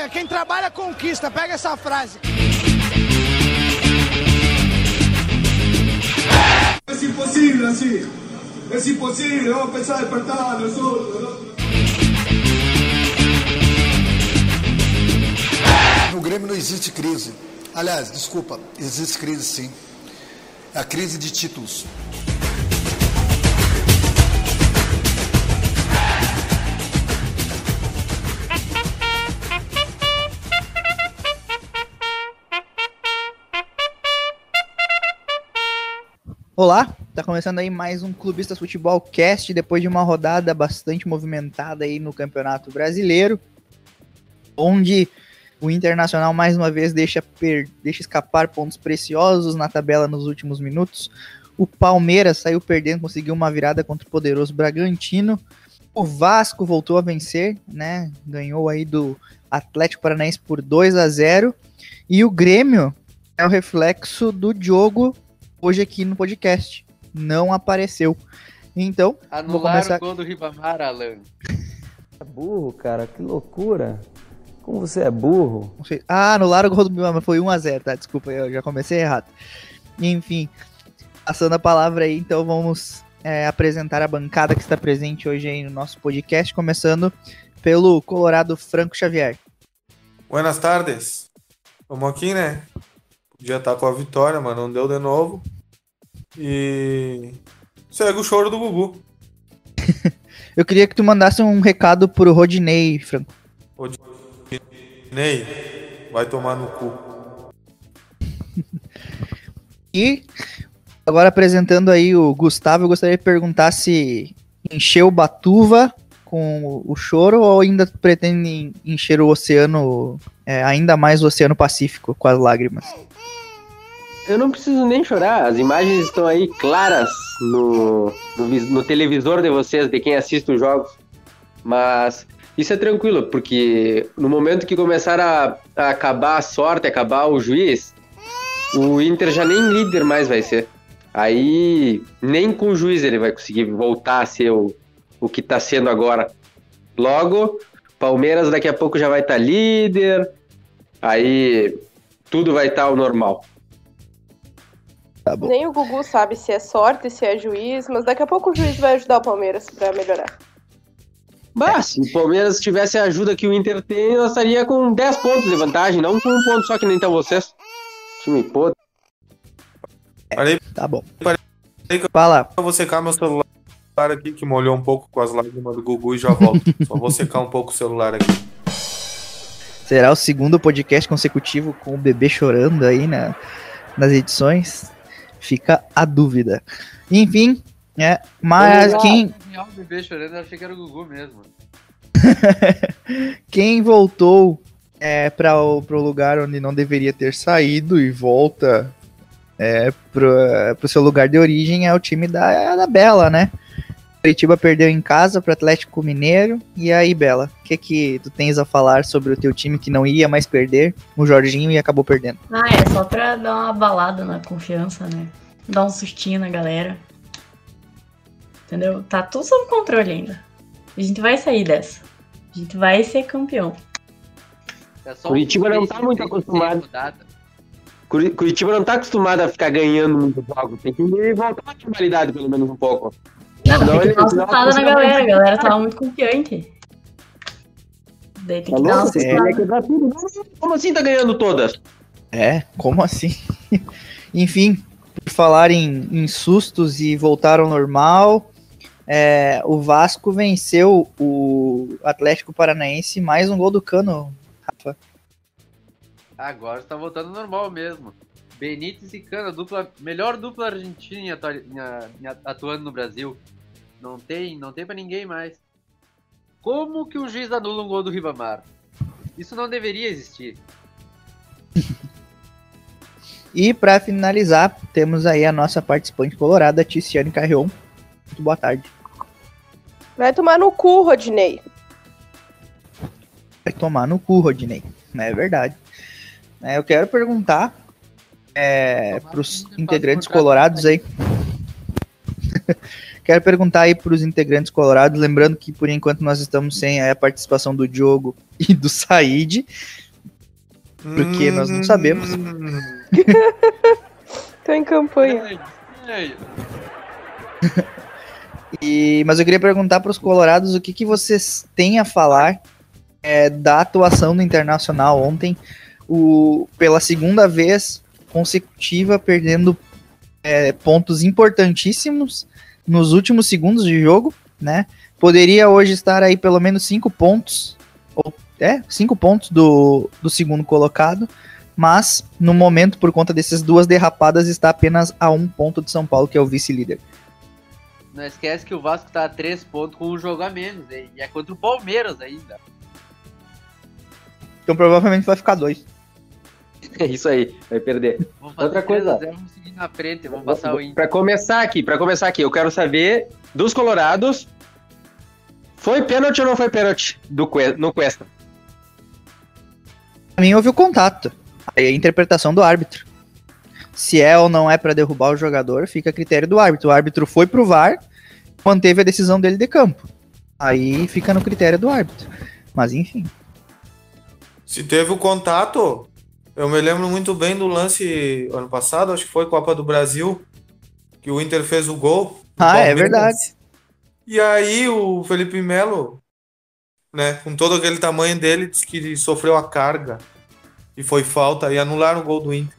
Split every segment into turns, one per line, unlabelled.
trabalha, quem trabalha conquista. Pega essa frase.
Es imposible así. Es imposible. Vamos a despertar nosotros. ¿no?
No Grêmio não existe crise. Aliás, desculpa, existe crise sim. É a crise de títulos.
Olá, tá começando aí mais um Clubistas Futebol Cast depois de uma rodada bastante movimentada aí no Campeonato Brasileiro, onde o Internacional mais uma vez deixa, deixa escapar pontos preciosos na tabela nos últimos minutos. O Palmeiras saiu perdendo, conseguiu uma virada contra o poderoso Bragantino. O Vasco voltou a vencer, né? Ganhou aí do Atlético Paranaense por 2 a 0 e o Grêmio é o reflexo do jogo hoje aqui no podcast. Não apareceu. Então, vou
Anular
começar.
o gol do Ribamar, Alan.
É burro, cara, que loucura. Como você é burro?
Ah, anularam o gol do mas foi 1x0, tá? Desculpa, eu já comecei errado. Enfim, passando a palavra aí, então vamos é, apresentar a bancada que está presente hoje aí no nosso podcast, começando pelo Colorado Franco Xavier.
Buenas tardes. Vamos aqui, né? Podia estar com a vitória, mas não deu de novo. E segue o choro do Gugu.
Eu queria que tu mandasse um recado pro Rodinei, Franco.
Ney, vai tomar no cu.
E agora apresentando aí o Gustavo, eu gostaria de perguntar se encheu Batuva com o- o choro ou ainda pretende encher o oceano, é, ainda mais o Oceano Pacífico com as lágrimas.
Eu não preciso nem chorar, as imagens estão aí claras no, no, no televisor de vocês, de quem assiste os jogos. Mas isso é tranquilo, porque no momento que começar a, a acabar a sorte, acabar o juiz, o Inter já nem líder mais vai ser. Aí nem com o juiz ele vai conseguir voltar a ser o, o que tá sendo agora. Logo, Palmeiras daqui a pouco já vai estar líder, aí tudo vai estar ao normal.
Tá bom.
Nem o Gugu sabe se é sorte, se é juiz, mas daqui a pouco o juiz vai ajudar o Palmeiras pra melhorar.
Bah, se o Palmeiras tivesse a ajuda que o Inter tem, nós estaria com 10 pontos de vantagem, não com um ponto só que nem estão vocês. Time podre.
Parei
Tá bom.
Parei que eu-
Fala.
eu vou secar meu celular aqui, que molhou um pouco com as lágrimas do Gugu e já volto. Só vou secar um pouco o celular aqui.
Será o segundo podcast consecutivo com o bebê chorando aí na, nas edições? Fica a dúvida. Enfim, é, mas
lá.
quem,
Real, o bebê chorando, eu achei que era o Gugu mesmo.
quem voltou é, para o pro lugar onde não deveria ter saído e volta é, pro, pro seu lugar de origem é o time da, da Bela, né? Curitiba perdeu em casa pro Atlético Mineiro. E aí, Bela, o que que tu tens a falar sobre o teu time que não ia mais perder, o Jorginho, e acabou perdendo?
Ah, é só pra dar uma balada na confiança, né? Dar um sustinho na galera. Entendeu? Tá tudo sob controle ainda. A gente vai sair dessa. A gente vai ser campeão.
É só
Curitiba não tá muito acostumado. Curitiba não tá acostumado a ficar ganhando muito jogo. Tem que voltar à normalidade, pelo menos um pouco.
Não,
Não,
tem que
ele-
dar uma
não,
assustada na galera. A galera tava muito confiante. Daí tem que dar uma assustada.
Tudo. Como assim tá ganhando todas?
É, como assim? Enfim, por falar em, em sustos e voltar ao normal, é, o Vasco venceu o Atlético Paranaense mais um gol do Cano, Rafa.
Agora está voltando ao normal mesmo. Benítez e Cana, dupla, melhor dupla argentina atuando no Brasil. Não tem, não tem para ninguém mais. Como que o juiz anula um gol do Ribamar? Isso não deveria existir.
E para finalizar, temos aí a nossa participante colorada, Ticiane Carrion. Muito boa tarde.
Vai tomar no cu, Rodinei.
Vai tomar no cu, Rodinei. É verdade. É, eu quero perguntar é, para os integrantes colorados aí. Quero perguntar aí para os integrantes colorados, lembrando que por enquanto nós estamos sem a participação do Diogo e do Said, porque nós não sabemos.
Tô em campanha.
E, mas eu queria perguntar para os colorados o que, que vocês têm a falar é, da atuação do Internacional ontem, o, pela segunda vez consecutiva, perdendo é, pontos importantíssimos nos últimos segundos de jogo, né? Poderia hoje estar aí pelo menos cinco pontos, ou é, cinco pontos do, do segundo colocado, mas no momento, por conta dessas duas derrapadas, está apenas a um ponto de São Paulo, que é o vice-líder.
Não esquece que o Vasco tá a 3 pontos com um jogo a menos. E é contra o Palmeiras ainda.
Então provavelmente vai ficar dois.
É isso aí, vai perder. Outra coisa.
3 a 0, vamos seguir na frente, vamos passar o.
Pra começar aqui, para começar aqui, eu quero saber dos colorados, foi pênalti ou não foi pênalti do, no Cuesta?
Pra mim houve o contato. Aí a interpretação do árbitro. Se é ou não é para derrubar o jogador, fica a critério do árbitro. O árbitro foi pro VAR, manteve a decisão dele de campo. Aí fica no critério do árbitro. Mas enfim.
Se teve o contato, eu me lembro muito bem do lance ano passado, acho que foi Copa do Brasil, que o Inter fez o gol.
Ah, é verdade.
E aí o Felipe Melo, né, com todo aquele tamanho dele, disse que sofreu a carga e foi falta e anularam o gol do Inter.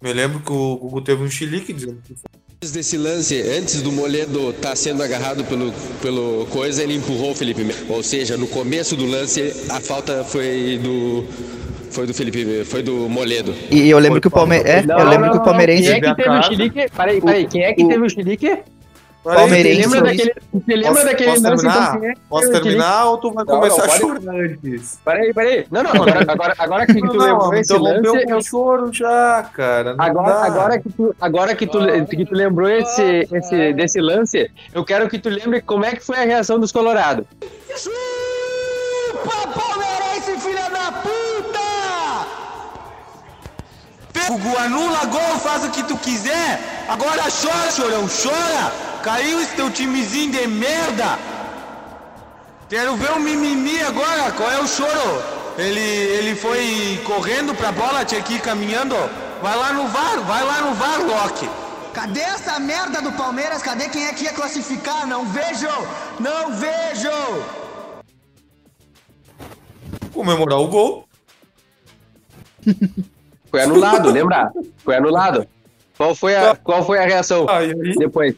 Me lembro que o Gugu teve um chilique dizendo que foi.
Antes desse lance, antes do Moledo estar sendo agarrado pelo, pelo coisa, ele empurrou o Felipe Melo. Ou seja, no começo do lance, a falta foi do foi do Felipe, foi do Moledo.
E eu lembro que o Palmeiras. É, eu lembro que o Palmeirense.
Quem é que teve o chilique? Peraí, peraí, quem é que teve o chilique?
Palmeirense.
Você lembra daquele, você lembra
Posso-
daquele
posso
lance
terminar?
então, quem é
Posso terminar ou tu vai
Não,
começar
não,
a chorar antes?
Peraí, peraí. Não, não, agora, agora, agora que tu
Não,
lembrou
não,
esse lance, eu,
choro já, cara. não
agora,
dá.
agora, que tu, agora que, tu, que tu lembrou esse, esse, desse lance, eu quero que tu lembre como é que foi a reação dos Colorado.
Palmeirense, filha da puta! Gugu, anula gol, faz o que tu quiser. Agora chora, chorão, chora. Caiu esse teu timezinho de merda. Quero ver o mimimi agora. Qual é o choro? Ele, ele foi correndo pra bola, tinha que ir caminhando. Vai lá no VAR, vai lá no VAR, Loki. Cadê essa merda do Palmeiras? Cadê quem é que ia classificar? Não vejo! Não vejo!
Comemorar o gol.
Foi anulado, lembra? Foi anulado. Qual foi a, qual foi a reação
aí?
depois?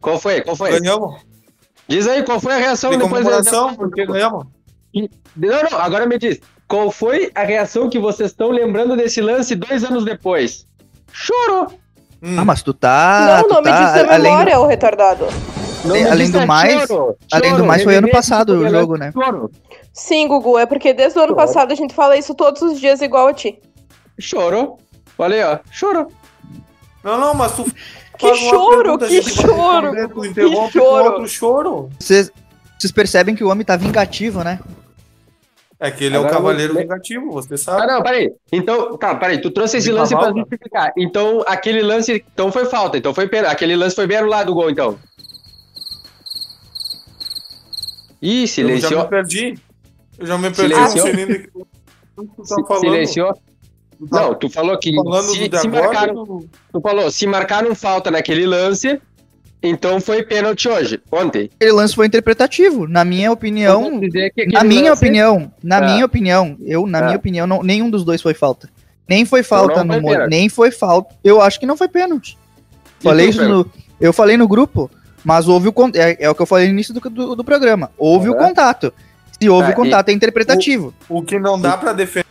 Qual foi? Qual foi?
Ganhamos.
Diz aí, qual foi a reação
De
depois
comemoração, porque ganhamos.
Não, não, agora me diz. Qual foi a reação que vocês estão lembrando desse lance dois anos depois? Chorou.
Hum.
Ah, mas tu tá.
não, o nome
tá,
disso é
além,
memória, ô retardado.
Não
Além- do
é
mais-
choro,
além do
choro,
mais, foi ano passado o
lance,
jogo, né?
Choro.
Sim, Gugu, é porque desde o ano
Choro.
passado a gente fala isso todos os dias igual a ti.
Choro. Olha aí, ó. Choro.
Não, não, mas tu.
Que choro, que choro,
responder, Tu
que choro.
outro choro.
Vocês, vocês percebem que o homem tá vingativo, né?
É que ele é
Agora
o cavaleiro
vou-
vingativo, você
Ah,
sabe.
não, peraí. Então, tá, peraí. Tu trouxe esse
De
lance pra
cavalga.
justificar. Então, aquele lance. Então foi falta. Então foi. Aquele lance foi bem anulado o gol, então. Ih,
eu já
silenciou.
me perdi. Eu já me perdi.
Silenciou?
Não sei nem do que tu tá.
Silenciou.
Tá
Não, tu falou que
falando
se, se tu falou, se marcaram falta naquele lance, então foi pênalti hoje, ontem.
Aquele lance foi interpretativo. Na minha opinião. Na minha
lance-
opinião, na
Tá.
minha opinião, eu, na
Tá.
minha opinião, não- nenhum dos dois foi falta. Nem foi falta
não
no
foi pênalti.
nem foi falta. Eu acho que não foi pênalti. Falei isso
Pedro?
no, eu falei no grupo, mas houve o é, é o que eu falei no início do, do, do programa. Houve o
Aham.
contato. Se houve
Tá,
o contato é interpretativo.
O que não dá pra defender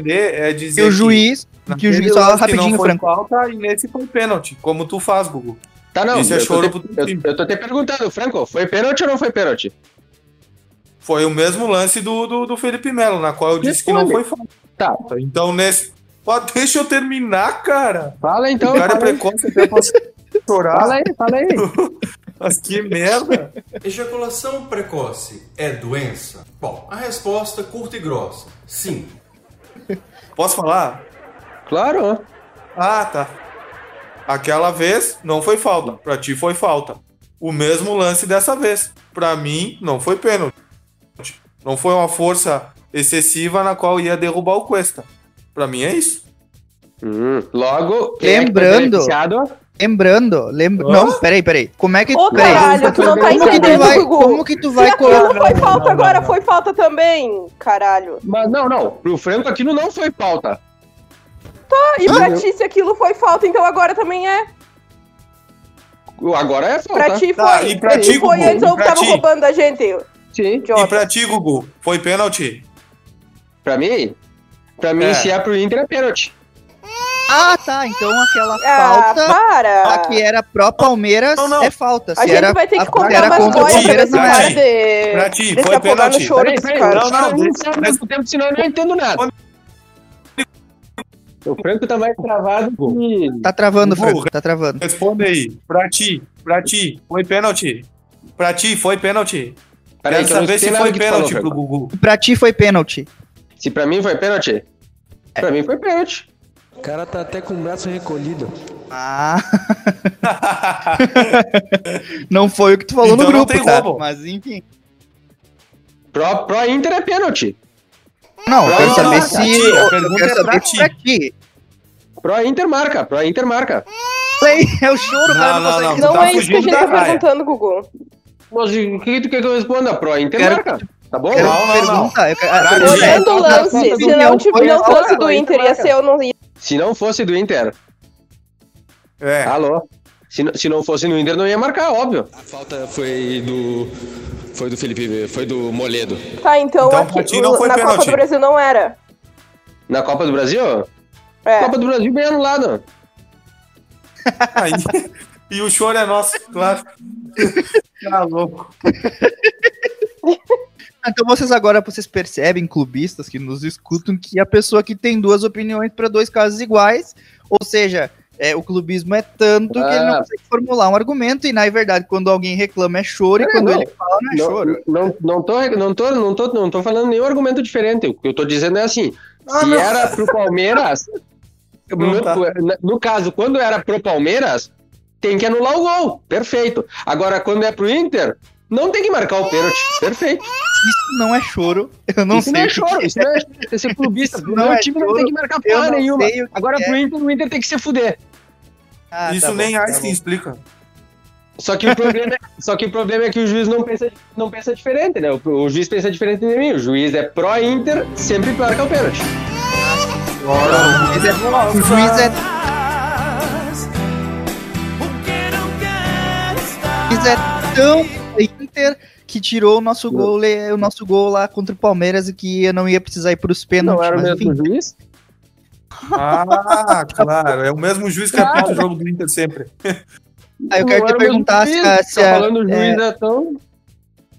é dizer
E o
que
juiz, que o
naquele
juiz só
que
rapidinho, Franco.
falta e nesse foi pênalti, como tu faz, Gugu.
Tá, não,
é
eu, tô te,
pro
eu, eu tô te perguntando, Franco, foi pênalti ou não foi pênalti?
Foi o mesmo lance do, do, do Felipe Melo, na qual eu disse que não foi falta.
Tá,
Então, nesse. Pô, deixa eu terminar, cara.
fala então.
o cara é precoce até pra chorar.
fala aí, fala aí.
Mas que merda.
Ejaculação precoce é doença? Bom, a resposta curta e grossa. Sim.
Posso falar?
Claro.
Ah, tá. Aquela vez não foi falta. Pra ti foi falta. o mesmo lance dessa vez. Pra mim, não foi pênalti. Não foi uma força excessiva na qual ia derrubar o Cuesta. Pra mim é isso.
Hum, logo, quem é que foi
Lembrando, lembra...
Hã?
Não, peraí, peraí. Como é que...
Ô,
peraí,
caralho, tu não tá
como que tu vai,
Gugu.
como que tu
Se
vai
aquilo
colocar...
foi falta agora, foi falta também, caralho.
Mas não, não. Pro Franco aquilo não foi pauta.
Ah, E pra ti, se aquilo foi falta, então agora também é.
Agora é falta.
Pra ti foi.
Tá, e pra ti,
foi
Gugu,
antes
e
ou
pra
tava
ti?
roubando da gente?
Sim.
E pra ti, Gugu, foi pênalti?
Pra mim? Pra mim,
É.
se é pro Inter, é pênalti.
Ah, tá, então aquela
Ah,
falta...
para!
A que era pró Palmeiras
Não, não.
é falta.
A
Se
gente
era,
vai ter que
a-
contar umas
contra o
coisas
Palmeiras, não era.
de,
Pra ti, foi pênalti.
choro
Peraí, peraí,
cara.
Não, não,
não, ao mesmo tempo, senão eu não entendo nada. O Franco tá mais travado que...
Tá travando, Franco, tá travando.
Responde aí. Pra ti, pra ti, foi pênalti? Pra ti, foi pênalti?
Peraí,
Quero
que eu não
saber se foi
tu falou,
pênalti pro. Gugu.
Pra ti foi pênalti.
Se pra mim foi pênalti? Pra mim foi pênalti.
O cara tá até com o braço recolhido.
Ah. não foi o que tu falou
Então
no
não
grupo,
tem
tá?
roubo.
Mas enfim.
Pro, pro Inter é pênalti.
Não, eu quero
Não,
saber
não,
se. Eu
pergunta
quero
é
saber se
ti.
Pro Inter marca, pro Inter marca.
É o choro, o cara
Não,
não,
não,
consegue.
não.
Não
tá
é isso que a
fugindo
gente
da
tá perguntando, Gugu.
Mas o que tu quer que eu responda? Pro Inter
Quero-
marca. Tá bom?
Quero
Não, não,
perguntar. Eu quero,
ti.
é,
Olhando o lance, se não, tipo, não fosse do Inter, ia ser eu não ia.
Se não fosse do Inter,
É.
alô? Se, não- se não fosse no Inter, não ia marcar, óbvio.
A falta foi do. Foi do Felipe. Foi do Moledo.
Tá, então,
Então,
aqui,
não foi
na Copa
pênalti.
do Brasil não era.
Na Copa do Brasil?
É.
Copa do Brasil bem anulado.
Aí, e o choro é nosso, claro. Tá louco.
Então vocês agora vocês percebem, clubistas que nos escutam, que a pessoa que tem duas opiniões para dois casos iguais, ou seja, é, o clubismo é tanto que ele não
Ah.
consegue formular um argumento, e na verdade, quando alguém reclama é choro, e
É,
quando
não.
ele fala não é
Não,
choro.
não, não, tô, não, tô, não, tô, não tô falando nenhum argumento diferente. O que eu tô dizendo é assim:
Ah,
se era pro Palmeiras,
Não
no,
tá.
no caso, quando era pro Palmeiras, tem que anular o gol. Perfeito. Agora, quando é pro Inter, não tem que marcar o pênalti. Perfeito.
Isso não é choro, eu não
isso
sei.
não
o
é
que
choro,
que
isso não é é ser clubista.
Isso não
meu
é
time não
choro,
tem que marcar porra
não
nenhuma.
o
Agora pro
é.
Inter, o Inter tem que se fuder.
Ah,
Isso
tá
nem
bom, tá
Einstein
bom.
explica.
Só que o problema, é- só que o problema é que o juiz não pensa, não pensa diferente, né? O, o juiz pensa diferente de mim. O juiz é pró-Inter, sempre marca o pênalti.
O juiz é- O juiz é. O juiz é tão Inter que tirou o nosso gol, o nosso gol lá contra o Palmeiras e que eu não ia precisar ir pros pênaltis.
Não era o mesmo
enfim.
juiz?
Ah, claro. É o mesmo juiz que apita o jogo do Inter sempre.
Aí eu quero
Não
te perguntar se, a- se
tá
a-
falando o juiz
é,
é tão...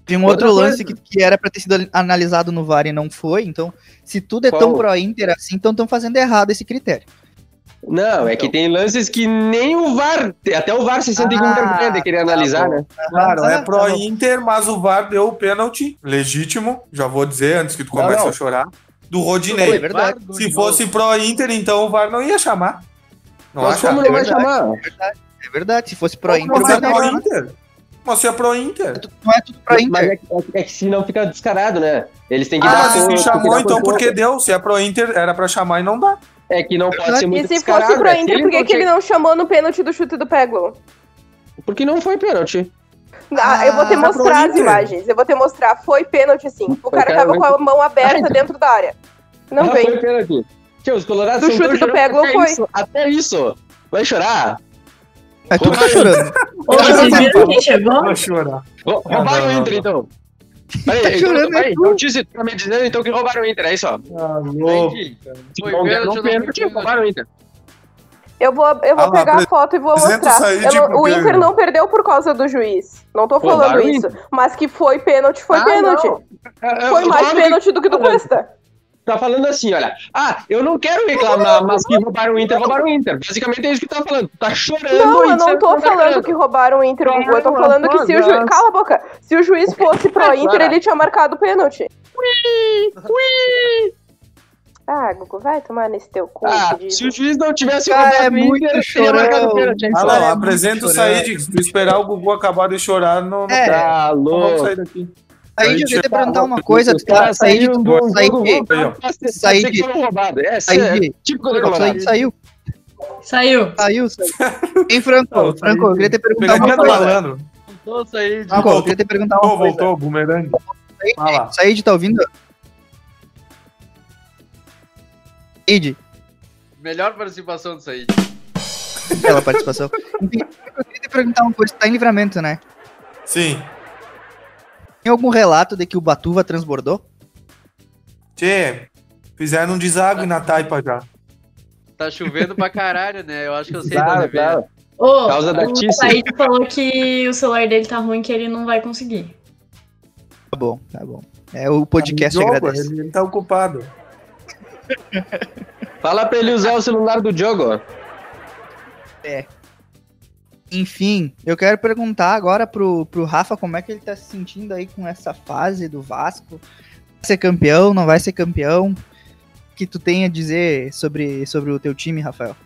tem um outro lance que, que era pra ter sido analisado no VAR e não foi. Então, se tudo é tão
Qual?
pró-Inter assim, então estão fazendo errado esse critério.
Não, é que tem lances que nem o VAR, até o VAR se sente com
Ah,
vergonha de querer analisar,
bom.
né?
Claro,
Ah,
é
tá
pró
bom.
Inter, mas o VAR deu o pênalti legítimo, já vou dizer antes que tu comece
não.
a chorar, do
Foi
Rodinei.
verdade.
Se fosse pró Inter, então o VAR não ia chamar. Não
Mas como não vai
verdade.
chamar?
É verdade. Se fosse pró-Inter,
Mas é
é
Inter. Mas se é pró Inter.
não é tudo
Mas
pró-Inter.
é, que- é que- é que se não fica descarado, né? Eles têm que
Ah,
dar
mas
por-
se chamou, então
por
porque deu. Se é pró Inter, era pra chamar e não dá.
É que não pode ser muito
E se fosse pro
é
Inter, por que, que ele não chamou no pênalti do chute do Peglo?
Porque não foi pênalti.
Ah, eu vou te
Ah,
mostrar
pro
as imagens. Eu vou te mostrar. Foi pênalti, sim. O cara tava com a mão aberta
então.
dentro da área. Não
ah,
vem.
foi pênalti. Tio, os colorados
Do chute do Peglo
até
foi.
Isso, até isso. Vai chorar?
É tu que tá chorando.
Ô, vocês viram quem chegou?
Vou chorar.
Rou- Roubaram o Inter, então. Peraí,
Tá chorando, tu.
então, tu tá me dizendo então que roubaram o Inter, é isso, ó.
Ah, louco.
Foi
não
pênalti, não
pênalti, roubaram o Inter.
Eu vou, eu vou
Ah
pegar a foto e vou mostrar.
aí,
Eu o Inter não perdeu por causa do juiz. Não tô falando isso. Mas que foi pênalti, foi
Ah,
pênalti.
não. É, é,
Foi
eu
mais pênalti do que do Cuesta.
Tá falando assim, olha. Ah, eu não quero reclamar, mas que roubaram o Inter, roubaram o Inter. Basicamente é isso que tá falando. Tu Tá chorando
Não, eu não tô
tá
falando que roubaram o Inter, Gugu. Eu tô falando que se o juiz. Cala a boca. Se o juiz fosse pro Inter, ele tinha marcado pênalti. Ah, Gugu, vai tomar nesse teu cu.
Ah, se o juiz não tivesse
Cara,
roubado
é
o
muito
Inter, teria marcado
chorão.
pênalti.
Ah lá,
é
apresenta o Said. Tu esperar o Gugu acabar de chorar, não, não
É.
Tá
não vamos
louco.
sair daqui.
Said, eu queria te perguntar uma coisa. Tu tá, tu,
Aí,
ser- pode
Said.
ser que foram roubados. É,
Said.
é típico do
o
Colorado.
Said saiu,
Saiu.
saiu, saiu. Hein, Franco, Franco, eu queria te perguntar uma coisa.
malandro.
Voltou, Said.
Ah,
Franco, eu
voltou.
queria te perguntar uma
Voltou,
coisa.
voltou, bumerangue.
Said, tá ouvindo? Said,
Melhor participação do Said.
pela participação. Enfim, eu queria te perguntar uma coisa. Tá em livramento, né?
Sim.
Tem algum relato de que o Batuva transbordou?
Tchê, fizeram um deságue na taipa já.
Tá chovendo pra caralho, né? Eu acho que eu sei de
Claro,
onde.
Ô,
Causa da
o. Said falou que o celular dele tá ruim, que ele não vai conseguir.
Tá bom, tá bom. É, o podcast
Jogo,
agradece.
Ele, ele tá ocupado.
Fala pra ele usar o celular do jogo.
Enfim, eu quero perguntar agora pro, pro Rafa como é que ele tá se sentindo aí com essa fase do Vasco. Vai ser campeão, não vai ser campeão? O que tu tem a dizer sobre, sobre o teu time, Rafael?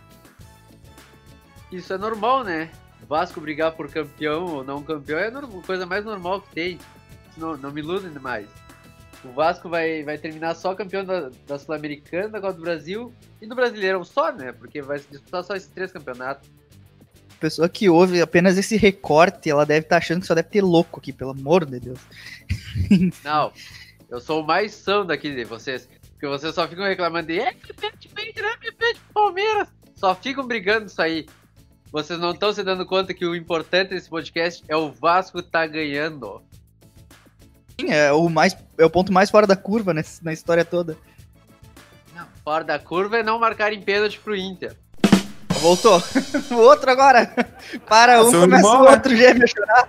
Isso é normal, né? O Vasco brigar por campeão ou não campeão é a coisa mais normal que tem. Não, não me iludem demais. O Vasco vai, vai terminar só campeão da, da Sul-Americana, da Copa do Brasil e do Brasileirão só, né? Porque vai disputar só esses três campeonatos.
Pessoa que ouve apenas esse recorte, ela deve estar achando que só deve ter louco aqui, pelo amor de Deus.
Não, eu sou o mais são daqui de vocês. Porque vocês só ficam reclamando de é, que perde pro Palmeiras. Só ficam brigando isso aí. Vocês não estão se dando conta que o importante desse podcast é o Vasco tá ganhando.
Sim, é o, mais, é o ponto mais fora da curva nesse- na história toda.
Fora da curva é não marcarem pênalti pro Inter.
Voltou. o outro agora. Para um,
Seu
começa
irmão,
o
né?
outro gêmeo a chorar.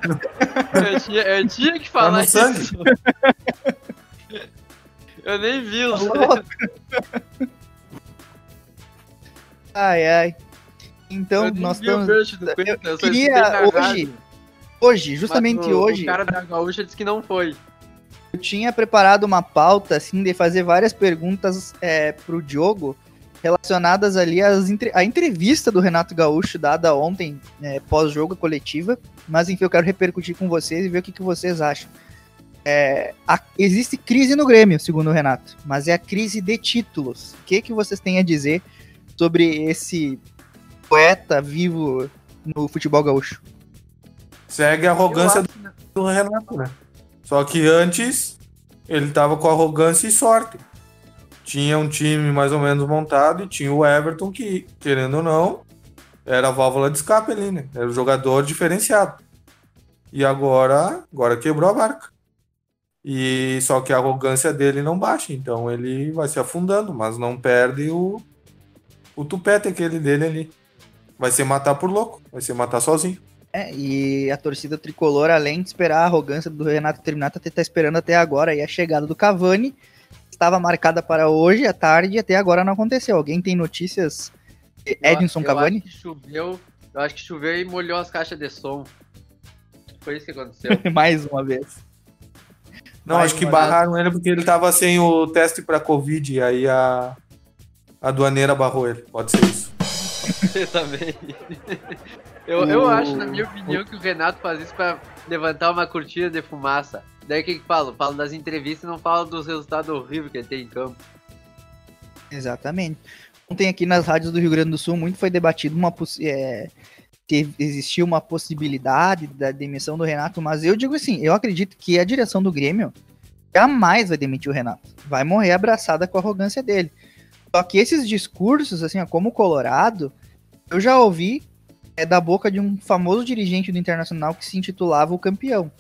Eu tinha, eu tinha que
Tá
falar
no sangue.
isso. Eu nem vi o.
Ai, ai. Então,
Eu
nós estamos. Eu
eu só escutei
queria hoje,
rádio.
hoje, justamente
Mas o-
hoje,
O cara da gaúcha disse que não foi.
eu tinha preparado uma pauta, assim, de fazer várias perguntas é, pro Diogo relacionadas ali às entre- à entrevista do Renato Gaúcho dada ontem, é, pós-jogo coletiva. Mas enfim, eu quero repercutir com vocês e ver o que, que vocês acham. É, a- existe crise no Grêmio, segundo o Renato, mas é a crise de títulos. O que, que vocês têm a dizer sobre esse poeta vivo no futebol gaúcho?
Segue a arrogância do Renato, né? Só que antes ele tava com arrogância e sorte. Tinha um time mais ou menos montado e tinha o Everton que, querendo ou não, era a válvula de escape ali, né? Era o jogador diferenciado. E agora, agora quebrou a barca. E só que a arrogância dele não baixa, então ele vai se afundando, mas não perde o o tupete aquele dele ali. Vai se matar por louco, vai se matar sozinho.
É, e a torcida tricolor, além de esperar a arrogância do Renato terminar, tá, tá esperando até agora aí a chegada do Cavani. Estava marcada para hoje à tarde e até agora não aconteceu. Alguém tem notícias de Edinson
eu,
Cavani?
Eu acho que choveu, eu acho que choveu e molhou as caixas de som. Foi isso que aconteceu.
Mais uma vez.
Não,
Mais
acho que barraram ele porque ele tava sem o teste pra Covid, e aí a, a aduaneira barrou ele. Pode ser isso.
Você também. Eu, eu acho, na minha opinião, que o Renato faz isso pra levantar uma cortina de fumaça. Daí o que que falo? Falo das entrevistas e não falo dos resultados horríveis que ele tem em campo.
Exatamente. Ontem aqui nas rádios do Rio Grande do Sul muito foi debatido uma é, se existia uma possibilidade da demissão do Renato, mas eu digo assim, eu acredito que a direção do Grêmio jamais vai demitir o Renato. Vai morrer abraçada com a arrogância dele. Só que esses discursos, assim, ó, como o Colorado, eu já ouvi é, da boca de um famoso dirigente do Internacional que se intitulava o campeão.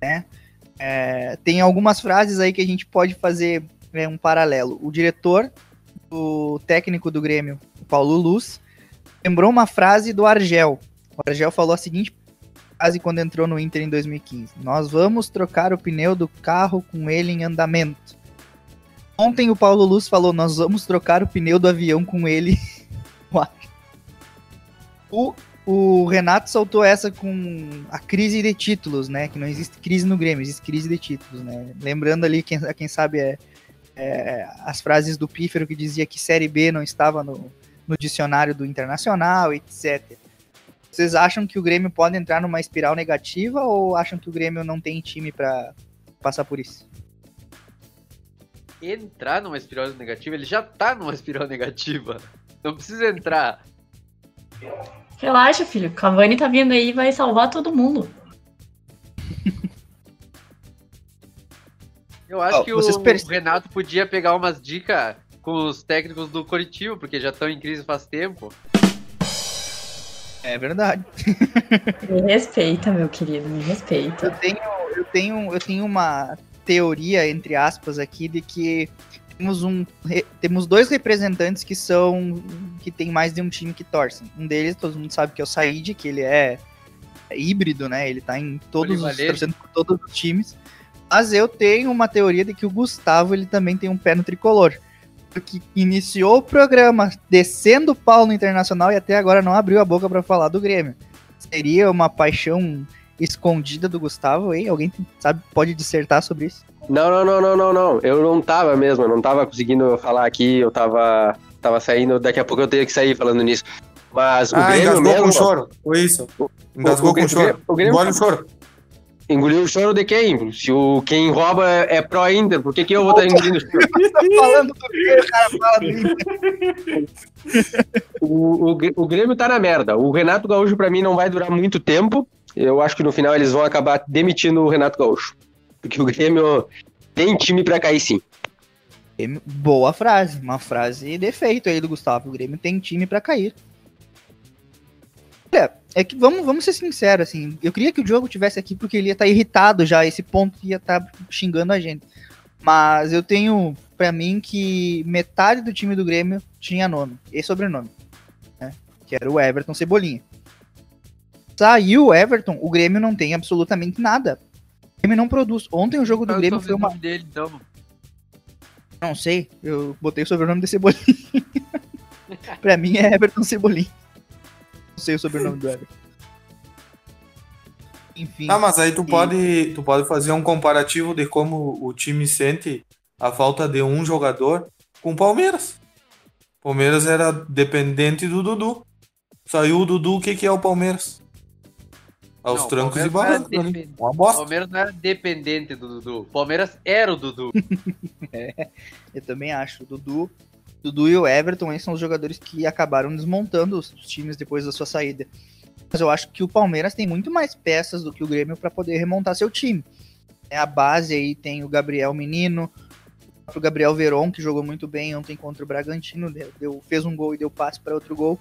Né? É, tem algumas frases aí que a gente pode fazer é, um paralelo. O diretor, o técnico do Grêmio, Paulo Luz, lembrou uma frase do Argel. O Argel falou a seguinte frase quando entrou no Inter em 2015: Nós vamos trocar o pneu do carro com ele em andamento. Ontem o Paulo Luz falou: Nós vamos trocar o pneu do avião com ele. No ar." o, o Renato soltou essa com a crise de títulos, né? Que não existe crise no Grêmio, existe crise de títulos, né? Lembrando ali, quem, quem sabe é, é, as frases do Pífero que dizia que Série B não estava no, no dicionário do Internacional, etc. Vocês acham que o Grêmio pode entrar numa espiral negativa ou acham que o Grêmio não tem time para passar por isso?
Entrar numa espiral negativa, ele já tá numa espiral negativa. Não precisa entrar.
Relaxa, filho. Cavani tá vindo aí e vai salvar todo mundo.
Eu acho
Ó,
que
vocês
o, o Renato podia pegar umas dicas com os técnicos do Coritiba, porque já estão em crise faz tempo.
É verdade.
Me respeita, meu querido, me respeita.
Eu tenho, eu tenho, eu tenho uma teoria entre aspas aqui de que temos um temos dois representantes que são que tem mais de um time que torcem. Um deles todo mundo sabe que é o Said, que ele é, é híbrido, né? Ele tá em todos os torcendo por todos os times. Mas eu tenho uma teoria de que o Gustavo ele também tem um pé no tricolor. Porque iniciou o programa descendo o pau no Internacional e até agora não abriu a boca pra falar do Grêmio. Seria uma paixão escondida do Gustavo, hein? Alguém sabe, pode dissertar sobre isso?
Não, não, não, não, não, não. Eu não tava mesmo, eu não tava conseguindo falar aqui, eu tava, tava saindo, daqui a pouco eu tenho que sair falando nisso. Mas o
Ah,
Grêmio
engasgou
mesmo...
com choro. Foi isso. Engasgou
o
com
Grêmio-
choro.
o Grêmio-
Engole o choro.
Engoliu o choro de quem? Se o quem rouba é, é pró-Inter, por que, que eu vou estar engolindo choro?
tá falando do Grêmio, o cara fala do Inter.
O, o, o Grêmio tá na merda. O Renato Gaúcho, pra mim, não vai durar muito tempo. Eu acho que no final eles vão acabar demitindo o Renato Gaúcho. Porque o Grêmio tem time pra cair sim.
Boa frase, uma frase de efeito aí do Gustavo. O Grêmio tem time pra cair. Olha, é que vamos, vamos ser sinceros, assim. Eu queria que o Diogo tivesse aqui porque ele ia estar irritado já, esse ponto ia estar xingando a gente. Mas eu tenho pra mim que metade do time do Grêmio tinha nome e sobrenome, né? Que era o Everton Cebolinha. Saiu o Everton, o Grêmio não tem absolutamente nada. O Grêmio não produz. Ontem o jogo do
o
Grêmio foi uma
dele, então.
não sei, eu botei o sobrenome de Cebolinha. pra mim é Everton Cebolinha. Não sei o sobrenome do Everton. Enfim.
Ah, mas aí tu
E-
pode, tu pode fazer um comparativo de como o time sente a falta de um jogador com o Palmeiras. O Palmeiras era dependente do Dudu. Saiu o Dudu, o que, que é o Palmeiras? Aos
Não,
trancos e barrancos
depen-
Uma
O
bosta.
Palmeiras não era dependente do Dudu. O Palmeiras era o Dudu.
É, eu também acho. O Dudu, Dudu e o Everton esses são os jogadores que acabaram desmontando os os times depois da sua saída. Mas eu acho que o Palmeiras tem muito mais peças do que o Grêmio para poder remontar seu time. É a base aí tem o Gabriel Menino, o próprio Gabriel Veron, que jogou muito bem ontem contra o Bragantino, deu, deu- fez um gol e deu passe para outro gol.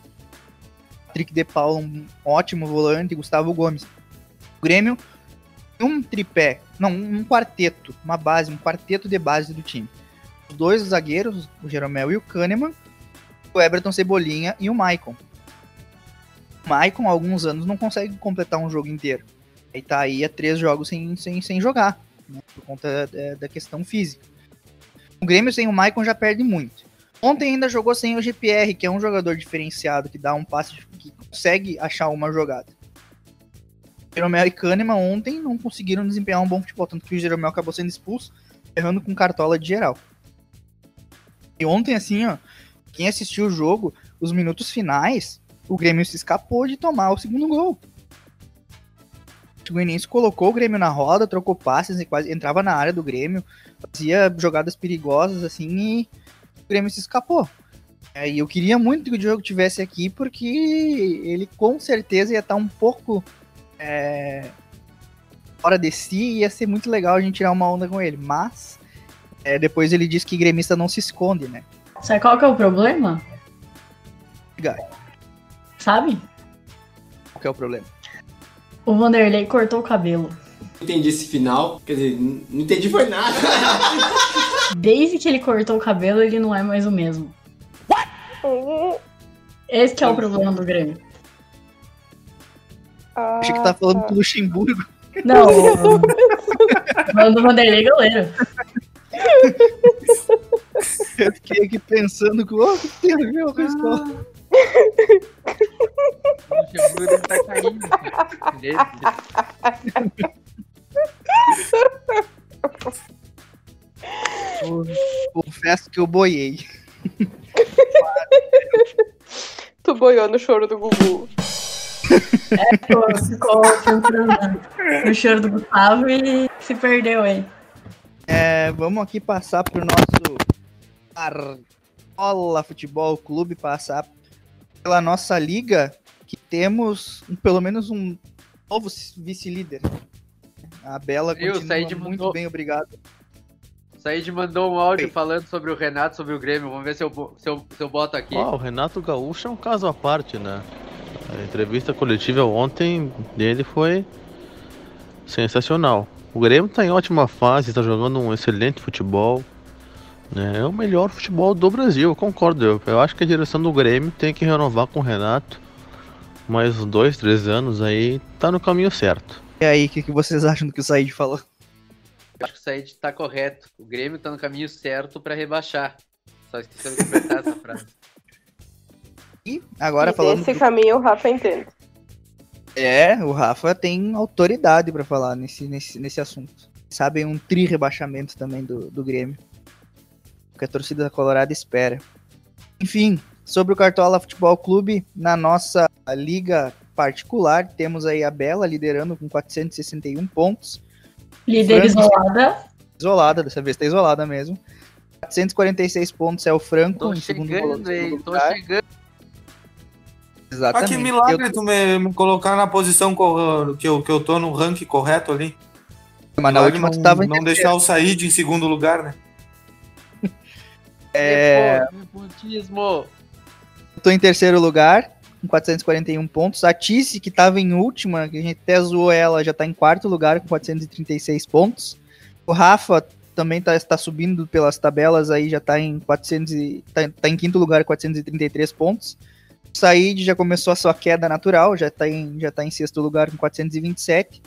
Patrick De Paula, um ótimo volante, Gustavo Gomes. O Grêmio um tripé, não, um quarteto, uma base, um quarteto de base do time. Os dois zagueiros, o Jeromel e o Kahneman, o Everton Cebolinha e o Maicon. O Maicon, há alguns anos, não consegue completar um jogo inteiro. Ele tá aí há três jogos sem, sem, sem jogar, né, por conta da, da questão física. O Grêmio sem o Maicon já perde muito. Ontem ainda jogou sem o GPR, que é um jogador diferenciado, que dá um passe, que consegue achar uma jogada. Jeromel e Kahneman ontem não conseguiram desempenhar um bom futebol, tanto que o Jeromel acabou sendo expulso, errando com cartola de geral. E ontem, assim, ó, quem assistiu o jogo, os minutos finais, o Grêmio se escapou de tomar o segundo gol. O Goianiense colocou o Grêmio na roda, trocou passes e quase entrava na área do Grêmio, fazia jogadas perigosas, assim, e Grêmio se escapou. É, e eu queria muito que o Diogo tivesse aqui, porque ele com certeza ia estar um pouco é, fora de si e ia ser muito legal a gente tirar uma onda com ele. Mas é, depois ele disse que gremista não se esconde, né?
Sabe qual que é o problema? Sabe?
Qual que é o problema?
O Vanderlei cortou o cabelo.
Entendi esse final. Quer dizer, não entendi foi nada.
Desde que ele cortou o cabelo, ele não é mais o mesmo. Esse que é o problema do Grêmio.
Achei que tá falando do Luxemburgo.
Não, falando do Vanderlei Galera.
Eu fiquei aqui pensando que o que tem a ver com a escola.
O Luxemburgo deve tá caindo.
confesso que eu boiei.
Tu boiou no choro do Gugu.
É, pô, ficou filtrando no choro do Gustavo e se perdeu aí.
É, vamos aqui passar pro nosso Arcola Futebol Clube, passar pela nossa liga, que temos um- pelo menos um novo vice-líder. A Bela
Eu,
continua
Said
muito
mandou-
bem, obrigado.
Said mandou um áudio
Oi.
falando sobre o Renato, sobre o Grêmio. Vamos ver se eu, se eu, se eu boto aqui.
Ó, o Renato Gaúcho é um caso à parte, né? A entrevista coletiva ontem dele foi sensacional. O Grêmio tá em ótima fase, tá jogando um excelente futebol. Né? É o melhor futebol do Brasil, eu concordo. Eu, eu acho que a direção do Grêmio tem que renovar com o Renato. Mais uns dois, três anos aí, tá no caminho certo.
E aí, o que, que vocês acham do que o Said falou?
Acho que o Said tá correto. O Grêmio tá no caminho certo pra rebaixar. Só esqueceu de completar essa frase.
E agora
e
falando
desse
do-
caminho o Rafa entende.
É, o Rafa tem autoridade pra falar nesse, nesse, nesse assunto. Sabem um tri rebaixamento também do, do Grêmio. O que a torcida da Colorado espera. Enfim, sobre o Cartola Futebol Clube, na nossa liga particular, temos aí a Bela liderando com 461 pontos.
Líder
Franco-
isolada.
Isolada, dessa vez tá isolada mesmo. 446 pontos é o Franco
Tô
em segundo,
chegando,
segundo
hein? Tô
lugar.
chegando.
Ah,
Exatamente.
que milagre
Eu-
tu me, me colocar na posição que eu, que eu tô no ranking correto ali.
Mas na última
não,
tu tava
não deixar o Said em segundo lugar, né?
É...
Nepotismo.
Eu tô em terceiro lugar, com 441 pontos. A Tice, que tava em última, que a gente até zoou ela, já tá em quarto lugar, com 436 pontos. O Rafa também tá, tá subindo pelas tabelas aí, já tá em 400 e, tá, tá em quinto lugar, 433 pontos. O Said já começou a sua queda natural, já tá em, já tá em sexto lugar com 427.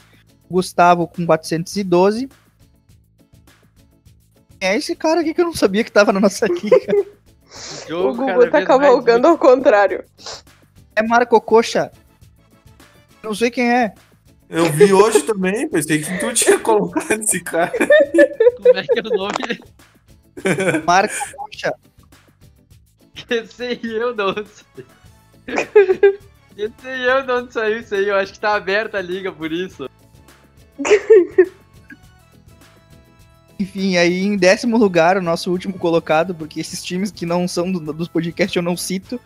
O Gustavo com 412. É esse cara aqui que eu não sabia que tava na nossa liga.
O Gugu tá cavalgando ao contrário.
É Marco Coxa. Não sei quem é.
Eu vi hoje também, pensei que tu tinha colocado esse cara.
Como é que é o nome?
Marco Coxa.
Que sei eu de onde saiu. Que sei eu de onde saiu isso aí. Eu acho que tá aberta a liga por isso.
Enfim, aí em décimo lugar, o nosso último colocado, porque esses times que não são do- dos podcasts eu não cito,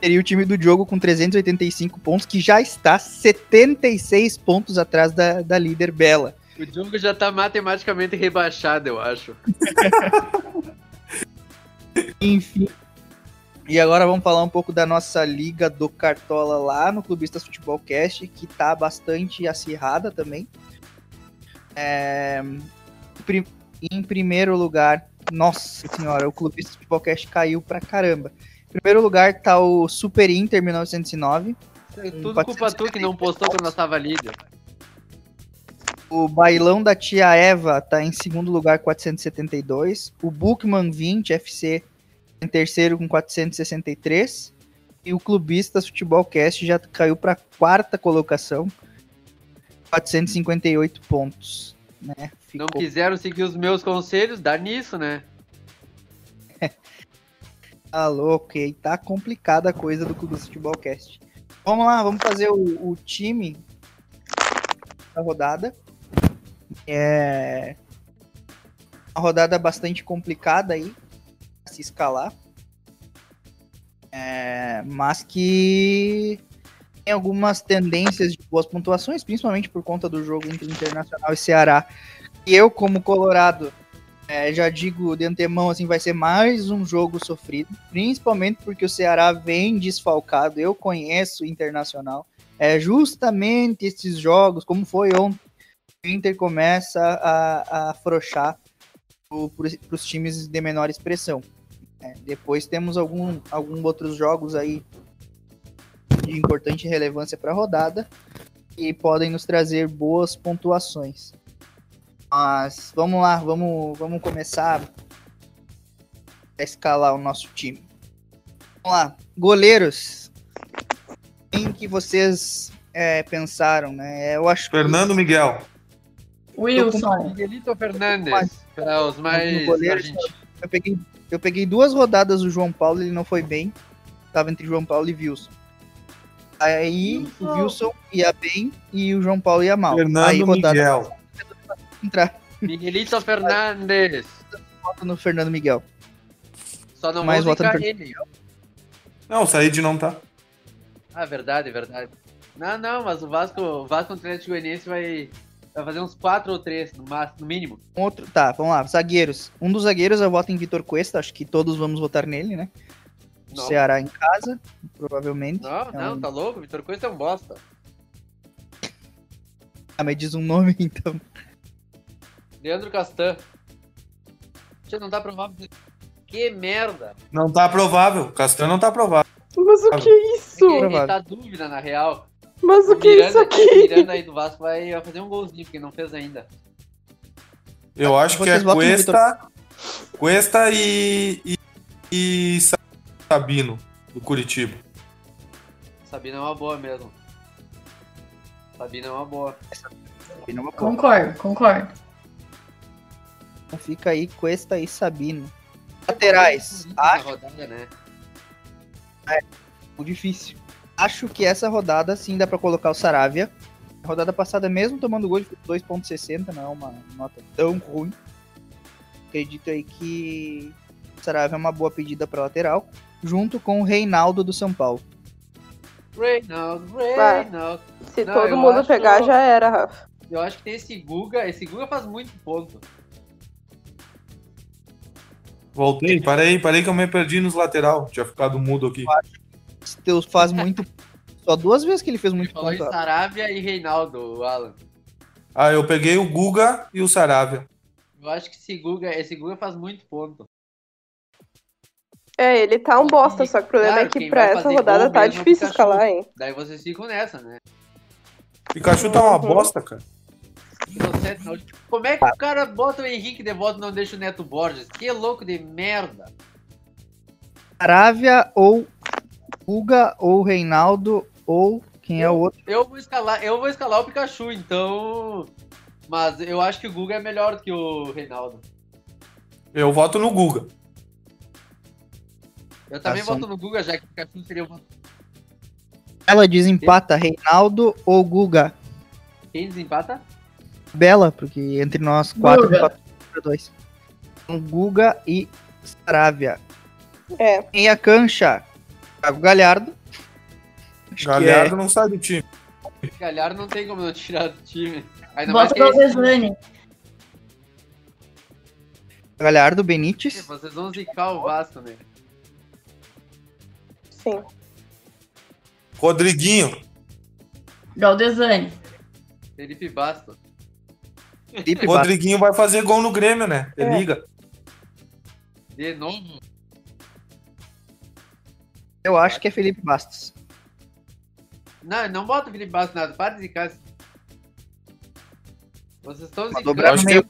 seria o time do Diogo com 385 pontos, que já está 76 pontos atrás da, da líder Bela.
O Diogo já tá matematicamente rebaixado, eu acho.
Enfim. E agora vamos falar um pouco da nossa liga do Cartola lá no Clubistas Futebol Cast, que tá bastante acirrada também. É, Em primeiro lugar, nossa senhora, o Clubistas Futebol Cast caiu pra caramba. Primeiro lugar tá o Super Inter 1909.
É tudo culpa tua que não postou quando nós tava líder.
O Bailão da Tia Eva tá em segundo lugar, 472. O Bookman 20 FC em terceiro com 463. E o Clubistas Futebol Cast já caiu para quarta colocação, 458 pontos. Né?
Não quiseram seguir os meus conselhos, dá nisso, né?
Tá louco, e tá complicada a coisa do Clubistas Futebol Cast. Vamos lá, vamos fazer o, o time da rodada. É uma rodada bastante complicada aí pra se escalar. É, mas que tem algumas tendências de boas pontuações, principalmente por conta do jogo entre Internacional e Ceará. E eu, como Colorado, é, já digo de antemão, assim, vai ser mais um jogo sofrido, principalmente porque o Ceará vem desfalcado. Eu conheço o Internacional. É justamente esses jogos, como foi ontem, o Inter começa a, a afrouxar para os times de menor expressão. É, depois temos algum, alguns outros jogos aí de importante relevância para a rodada e podem nos trazer boas pontuações. Mas vamos lá, vamos, vamos começar a escalar o nosso time. Vamos lá, goleiros. Quem que vocês é, pensaram, né? Eu acho que
Fernando Miguel.
Wilson.
Miguelito Fernandes, para os mais
goleiro. Eu peguei, eu peguei duas rodadas do João Paulo, ele não foi bem. Tava entre João Paulo e Wilson. Aí o Wilson ia bem e o João Paulo ia mal.
Fernando
Aí rodada
Miguel.
Entrar.
Miguelito Fernandes.
Voto no Fernando Miguel.
Só não
Mais voto no Fernando
ele.
Não, o Said não tá.
Ah, verdade, verdade. Não, não, mas o Vasco, o Vasco contra o Atlético Goianiense vai, vai fazer uns 4 ou 3 no, máximo, no mínimo.
Outro, tá, vamos lá. Zagueiros. Um dos zagueiros eu voto em Vitor Cuesta, acho que todos vamos votar nele, né? O
Não.
Ceará em casa, provavelmente.
Não,
É
não,
um-
tá louco? Vitor Costa é um bosta.
Ah, mas diz um nome então.
Leandro Castan. Não tá provável. Que merda.
Não tá provável. Castan não tá provável.
Mas o que é isso?
É que ele tá dúvida, na real.
Mas o que é isso
O
aqui?
Miranda aí do Vasco vai, vai fazer um golzinho, porque não fez ainda.
Eu acho que é Cuesta, Cuesta e, e, e Sabino, do Curitiba.
Sabina é uma boa mesmo. Sabina é uma boa.
Concordo, concordo.
Então fica aí Cuesta e Sabino. Laterais.
Essa
Acho
rodada, né?
é difícil. Acho que essa rodada sim dá pra colocar o Saravia. A rodada passada, mesmo tomando gol de 2.60, não é uma nota tão ruim. Acredito aí que o Saravia é uma boa pedida pra lateral, junto com o Reinaldo do São Paulo.
Reinaldo, Reinaldo.
Se
Não,
todo mundo
acho-
pegar, já era, Rafa.
Eu acho que tem esse Guga. Esse Guga faz muito ponto.
Voltei, parei, parei que eu me perdi nos lateral. Tinha ficado mudo aqui.
Deus faz muito. Só duas vezes que ele fez muito
Falou em
ponto.
Saravia e Reinaldo, Alan.
Ah, eu peguei o Guga e o Saravia.
Eu acho que esse Guga, esse Guga faz muito ponto.
É, ele tá um bosta, só que o problema
Claro,
é que pra essa rodada tá
é
difícil
Pikachu.
escalar, hein?
Daí vocês ficam nessa, né?
Pikachu tá uma bosta, cara.
Inocente, não. Como é que o cara bota o Henrique de volta e não deixa o Neto Borges? Que louco de merda.
Saravia ou Guga ou Reinaldo ou quem é o outro?
Eu vou escalar, eu vou escalar o Pikachu, então. Mas eu acho que o Guga é melhor do que o Reinaldo.
Eu voto no Guga.
Eu também
Tá, são-
voto no Guga, já que o Pikachu seria o.
Ela desempata Reinaldo ou Guga?
Quem desempata?
Bela, porque entre nós quatro
Guga.
pra dois. Então, Guga e Saravia.
É.
Em a cancha, Thiago Galhardo.
Galhardo
é-
não sai do time.
Galhardo não tem como não tirar do time. Ainda
Bota o
é esse-
Galdesani.
Galhardo, Benítez.
Vocês vão zicar o Vasco, né?
Sim.
Rodriguinho.
Galdesani.
Felipe Basto.
Felipe Bastos.
Rodriguinho vai fazer gol no Grêmio, né?
É.
liga.
De novo.
Eu acho que é Felipe Bastos.
Não, não bota o Felipe Basto nada. Para de zicar. Vocês estão
meio.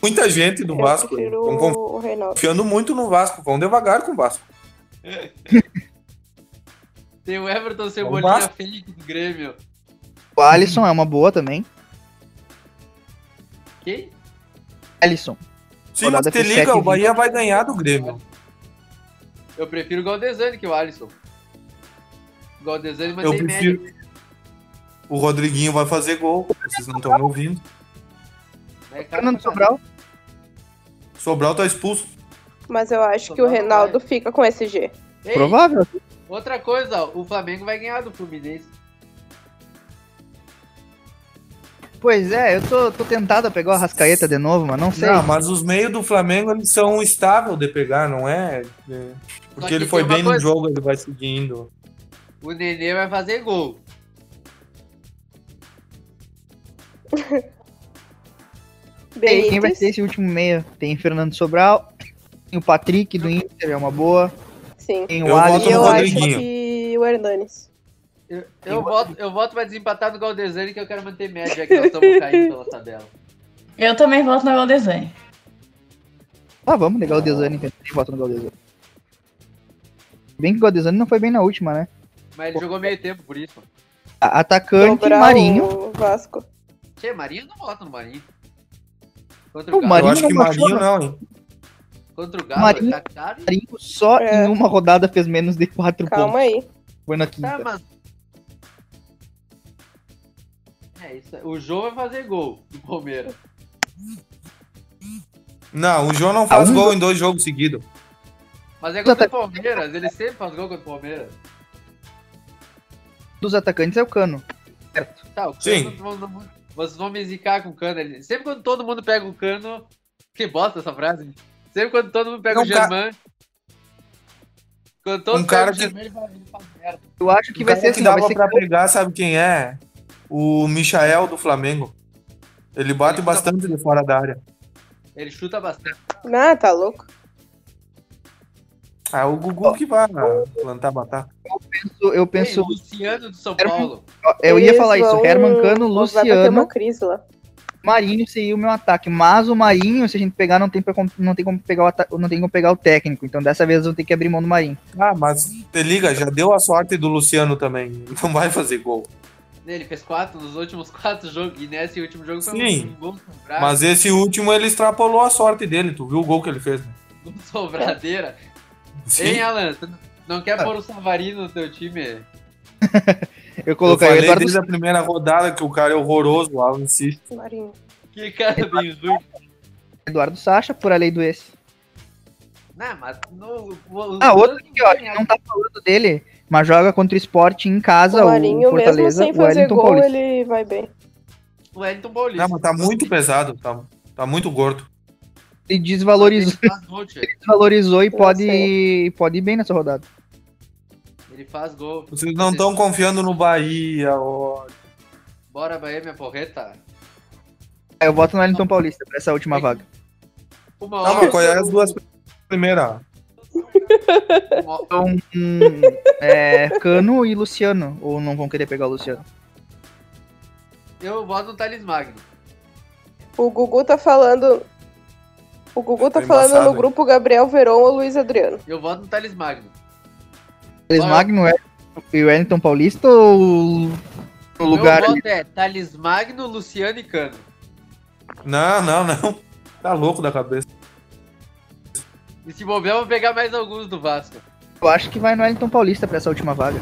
Muita gente do
Eu
Vasco. Estão
o
confiando muito no Vasco. Vão devagar com o Vasco.
Tem o Everton. Cebolinha fake do Grêmio.
O Alisson é uma boa também.
Quem?
Alisson.
Sim, mas
Rodada
te liga, o Bahia vai ganhar do Grêmio.
Eu prefiro o Galdesani que o Alisson. O Galdesani
Eu
mantém
prefiro.
média.
O Rodriguinho vai fazer gol. Vocês não estão me ouvindo.
É
Fernando
caralho.
Sobral.
Sobral tá expulso.
Mas eu acho que o
Sobral não
Reinaldo fica com esse G.
Ei,
Provável.
Outra coisa, ó, o Flamengo vai ganhar do Fluminense.
Pois é, eu tô, tô tentado a pegar o Arrascaeta de novo, mas não sei.
Não, mas os meios do Flamengo eles são estáveis de pegar, não é? é, Porque
que
ele foi bem no
coisa.
jogo, ele vai seguindo.
O Nenê vai fazer gol.
Ei, quem vai ser esse último meia? Tem Fernando Sobral, tem o Patrick do Inter, é uma boa.
Sim.
Tem
Eu
o
voto
E
Alisson.
no
eu acho que o Hernanes.
Eu, eu voto, eu voto pra desempatar no Galdesani que eu quero manter média, já que nós estamos caindo pela tabela.
Eu também voto no Galdesani.
Ah, vamos negar o Desani, então. Quem vota no Galdesani? Bem que o Galdesani não foi bem na última, né?
Mas ele jogou meio tempo, por isso.
A- Atacante,
Dobrar
Marinho.
o Vasco.
Che, Marinho não vota no Marinho. Contra
O
o Galo.
Eu
Marinho
acho que Marinho não, hein?
Contra o Galo,
Marinho,
tá caro.
Marinho só
É.
em uma rodada fez menos de 4
Calma
pontos.
aí.
Foi na quinta.
Tá, mas. É, isso, aí. o João vai fazer gol do Palmeiras.
Não, o João não faz
Ah, um
gol em dois jogos seguidos.
Mas é contra o Palmeiras, ele sempre faz gol contra o Palmeiras.
Dos atacantes é o Cano.
Tá, o Cano,
Sim.
vocês vão me zicar com o Cano. ele- Sempre quando todo mundo pega o Cano. Que bosta essa frase. Sempre quando todo mundo pega
Não,
o
ca-
Germán. Quando todo
Um
mundo
cara
pega o
que-
Germán, ele faz, merda.
Eu acho que
O
vai
cara
ser assim,
que
ó, vai
dava
ser
pra pegar, sabe quem é? O Michael do Flamengo. Ele bate bastante de fora da área.
Ele chuta bastante.
Ah, tá louco.
Ah, o Gugu que vai plantar batata.
penso- eu penso,
Ei, Luciano do São Paulo.
eu ia falar isso, Herman Cano, Luciano,
crise lá.
Marinho seria o meu ataque, mas o Marinho, se a gente pegar, não tem, pra, não tem como pegar o ata- não tem como pegar o técnico, então dessa vez eu vou ter que abrir mão do Marinho.
Ah, mas te liga, já deu a sorte do Luciano também. Não vai fazer gol.
Ele fez quatro nos últimos quatro jogos. E nesse último jogo foi
Sim.
um gol sobrado.
Mas esse último ele extrapolou a sorte dele. Tu viu o gol que ele fez? né?
Sobradeira.
Sim.
Hein, Alan? Tu não quer pôr o Savarino no teu time?
Eu
Eu
colocaria
falei
Eduardo
desde a primeira rodada que o cara é horroroso, o Alan insiste.
Marinho.
Que cara bem ruim.
Eduardo Sacha por a lei do ex.
Não, mas no, o,
Ah, outro aqui, ó, não tá falando dele, mas joga contra o Sport em casa,
O
o,
Marinho, mesmo
Fortaleza,
sem
o
fazer
Wellington
gol,
Paulista.
ele vai bem.
O Wellington Paulista.
Não, mas tá muito pesado, tá, tá muito gordo.
Ele desvalorizou,
Ele
desvalorizou e
Eu
pode,
sei.
pode ir bem nessa rodada.
Ele faz gol.
Vocês não estão confiando no Bahia, ó.
Bora, Bahia, minha porreta.
Eu voto no Wellington Paulista pra essa última vaga.
Uma
Não,
hora.
mas qual é as duas primeiras?
Então, hum, é, Cano e Luciano, ou não vão querer pegar o Luciano?
Eu voto no Thales Magno.
O Gugu tá falando. O Gugu tá
Tá
falando
embaçado,
no
hein?
grupo Gabriel Veron ou Luiz Adriano.
Eu voto no Thales Magno. Olha.
Magno é e o Wellington Paulista ou o lugar
Meu
ali?
voto é Thales Magno, Luciano e Cano.
Não, não, não. Tá louco da cabeça.
E se bobear, eu vou pegar mais alguns do Vasco.
Eu acho que vai no Wellington Paulista pra essa última vaga.